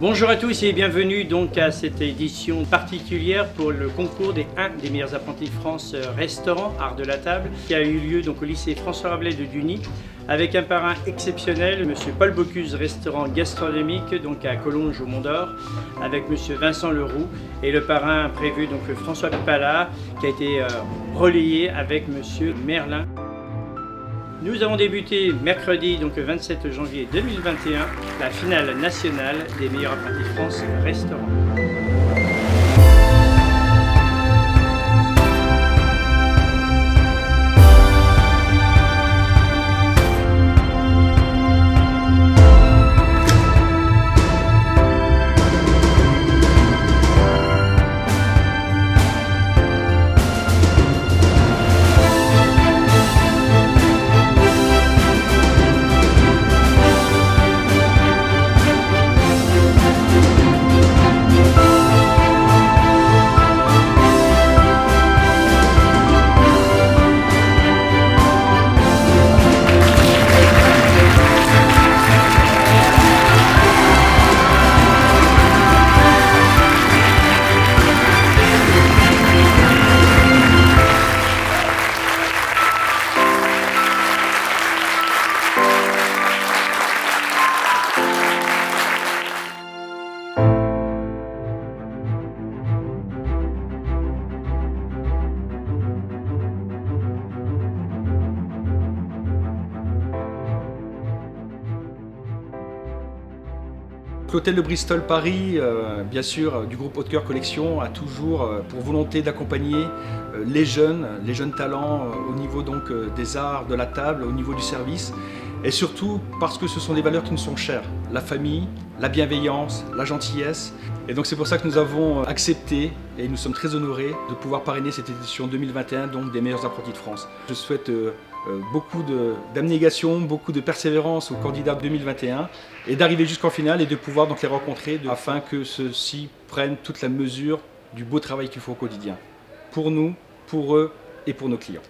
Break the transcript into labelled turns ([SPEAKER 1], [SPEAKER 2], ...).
[SPEAKER 1] Bonjour à tous et bienvenue donc à cette édition particulière pour le concours des 1 des meilleurs apprentis de France restaurant art de la table qui a eu lieu donc au lycée François Rabelais de Duny avec un parrain exceptionnel, Monsieur Paul Bocuse, restaurant gastronomique donc à Collonges au Mont d'Or, avec Monsieur Vincent Leroux et le parrain prévu donc François Pala qui a été euh, relayé avec Monsieur Merlin. Nous avons débuté mercredi, donc le 27 janvier 2021, la finale nationale des meilleurs apprentis de France restaurant.
[SPEAKER 2] L'hôtel de Bristol Paris, euh, bien sûr, euh, du groupe Haute Cœur Collection, a toujours euh, pour volonté d'accompagner les jeunes, les jeunes talents au niveau des arts, de la table, au niveau du service, et surtout parce que ce sont des valeurs qui nous sont chères, la famille, la bienveillance, la gentillesse. Et donc c'est pour ça que nous avons accepté et nous sommes très honorés de pouvoir parrainer cette édition 2021 donc des meilleurs apprentis de France. Je souhaite beaucoup d'abnégation, beaucoup de persévérance aux candidats 2021 et d'arriver jusqu'en finale et de pouvoir donc les rencontrer afin que ceux-ci prennent toute la mesure du beau travail qu'ils font au quotidien. Pour nous, pour eux et pour nos clients.